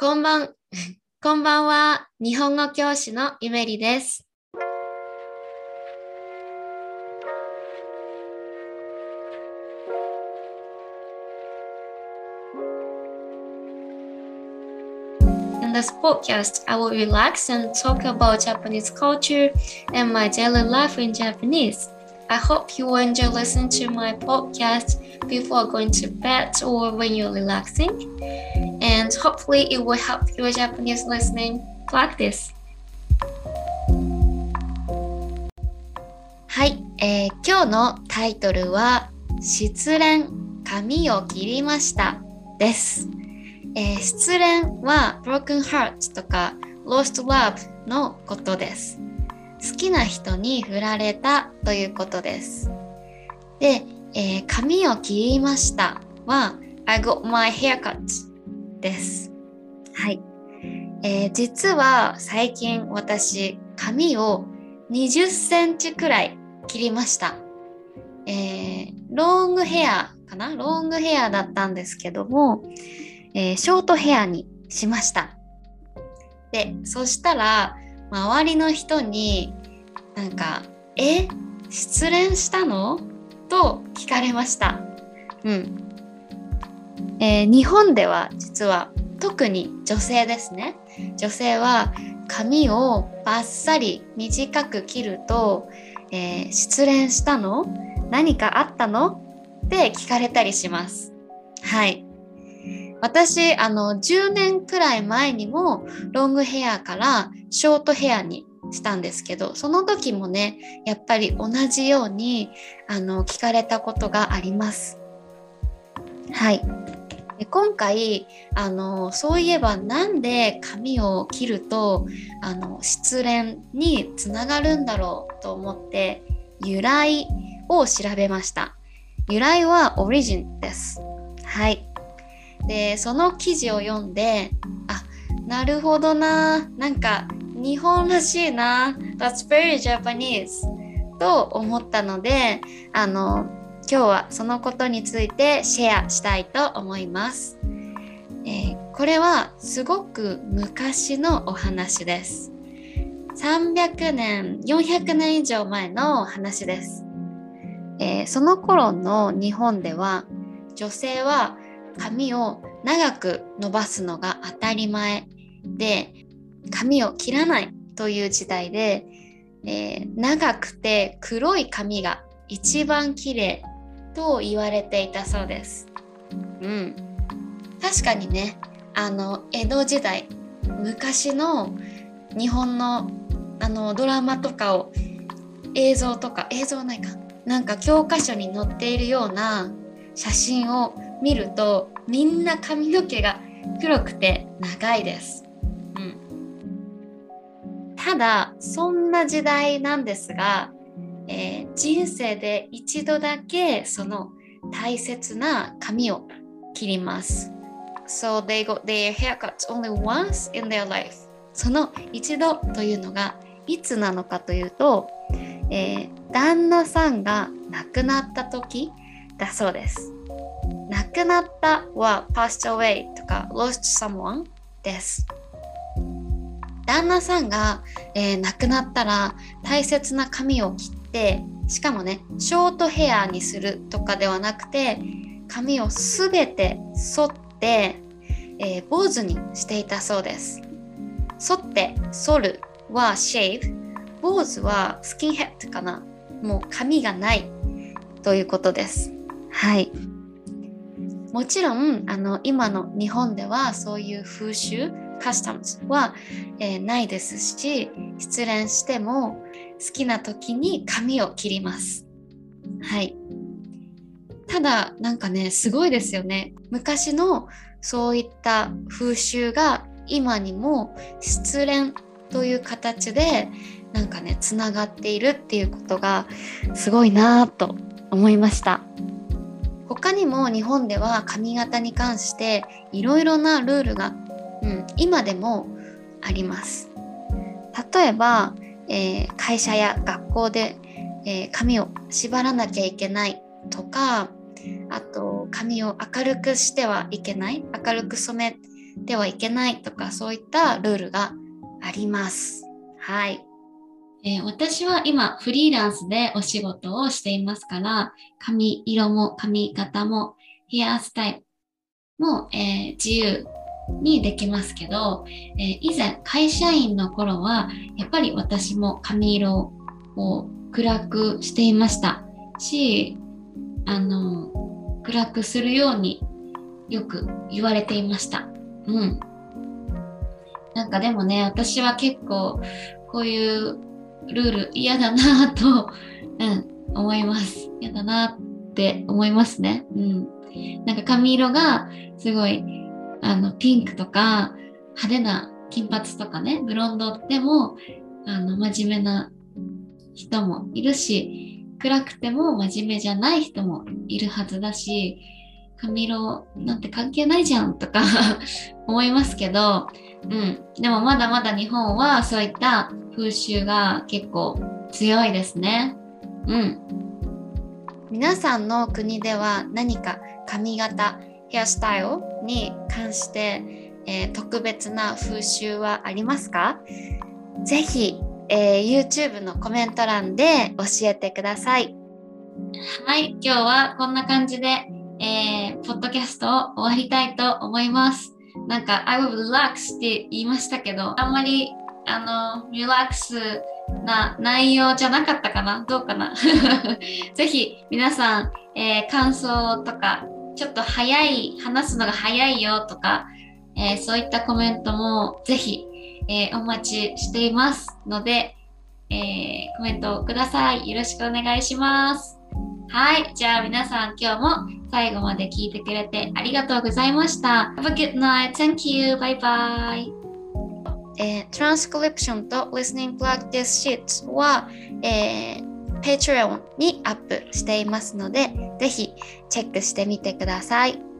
こんばん、こんばんは。日本語教師のゆめりです。In this podcast, I will relax and talk about Japanese culture and my daily life in Japanese. I hope you will enjoy listening to my podcast before going to bed or when you're relaxing. And hopefully, it will help your Japanese listening practice. はい、えー今日のタイトルは失恋髪を切りましたです。えー失恋は broken heart とか lost love のことです。好きな人に振られたということです。で、えー髪を切りましたは I got my haircut です。はい。えー実は最近私髪を20センチくらい切りました。えーロングヘアかな？ロングヘアだったんですけども、えーショートヘアにしました。で、そしたら周りの人になんか「え？失恋したの?」と聞かれました。うん。えー日本では実は特に女性ですね。女性は髪をバッサリ短く切ると、えー失恋したの？何かあったの？って聞かれたりします。はい。私、あの、10年くらい前にもロングヘアからショートヘアにしたんですけど、その時もね、やっぱり同じように、あの、聞かれたことがあります。はい。で今回あのそういえばなんで髪を切るとあの失恋につながるんだろうと思って由来を調べました。由来はオリジンです。はい。でその記事を読んであなるほどな。なんか日本らしいな。That's very Japanese と思ったのであの今日はそのことについてシェアしたいと思います。えーこれはすごく昔のお話です。300年、400年以上前の話です。えーその頃の日本では女性は髪を長く伸ばすのが当たり前で髪を切らないという時代で、えー長くて黒い髪が一番綺麗と言われていたそうです。うん。確かにね、あの、江戸時代、昔の日本のあのドラマとかを、映像とか、映像ないか、なんか教科書に載っているような写真を見ると、みんな髪の毛が黒くて長いです。うん。ただ、そんな時代なんですが、えー人生で一度だけその大切な髪を切ります。So they got their haircuts only once in their life. その一度というのがいつなのかというと、えー旦那さんが亡くなった時だそうです。亡くなったは passed away とか lost someone です。旦那さんが、えー亡くなったら大切な髪を切ってしかもねショートヘアにするとかではなくて髪をすべて剃って、えー坊主にしていたそうです。剃って剃るは shave 坊主はスキンヘッドかな。もう髪がないということです。はい。もちろんあの今の日本ではそういう風習カスタムズは、えーないですし失恋しても好きな時に髪を切ります。はい。ただなんかねすごいですよね。昔のそういった風習が今にも失恋という形でなんかねつながっているっていうことがすごいなぁと思いました。他にも日本では髪型に関していろいろなルールが、うん、今でもあります。例えば、えー会社や学校で、えー髪を縛らなきゃいけないとかあと髪を明るくしてはいけない明るく染めではいけないとかそういったルールがあります。はい。えー、私は今フリーランスでお仕事をしていますから髪色も髪型もヘアスタイルも、え、自由にできますけど、えー、以前会社員の頃はやっぱり私も髪色を暗くしていました。しあの暗くするようによく言われていました。うん。なんかでもね私は結構こういうルール嫌だなと、うん、思います。嫌だなって思いますね。うん。なんか髪色がすごいあのピンクとか派手な金髪とかねブロンドでもあの真面目な人もいるし暗くても真面目じゃない人もいるはずだし髪色なんて関係ないじゃんとか 思いますけど、うん、でもまだまだ日本はそういった風習が結構強いですね。うん。皆さんの国では何か髪型ヘアスタイルに関して、えー、特別な風習はありますか？ぜひ、えー、YouTube のコメント欄で教えてください。はい、今日はこんな感じで、えー、ポッドキャストを終わりたいと思います。なんか、I will relax って言いましたけど、あんまり、あの、リラックスな内容じゃなかったかな？どうかな？ぜひ、皆さん、えー、感想とか、ちょっと早い、話すのが早いよとか、えー、そういったコメントもぜひ、えー、お待ちしていますので、えー、コメントをください。よろしくお願いします。はい。じゃあ皆さん今日も最後まで聞いてくれてありがとうございました。Have a good night. Thank you. Bye bye. えー、トランスクリプションと Listening Practice Sheets は、えー Patreon にアップしていますので、ぜひチェックしてみてください。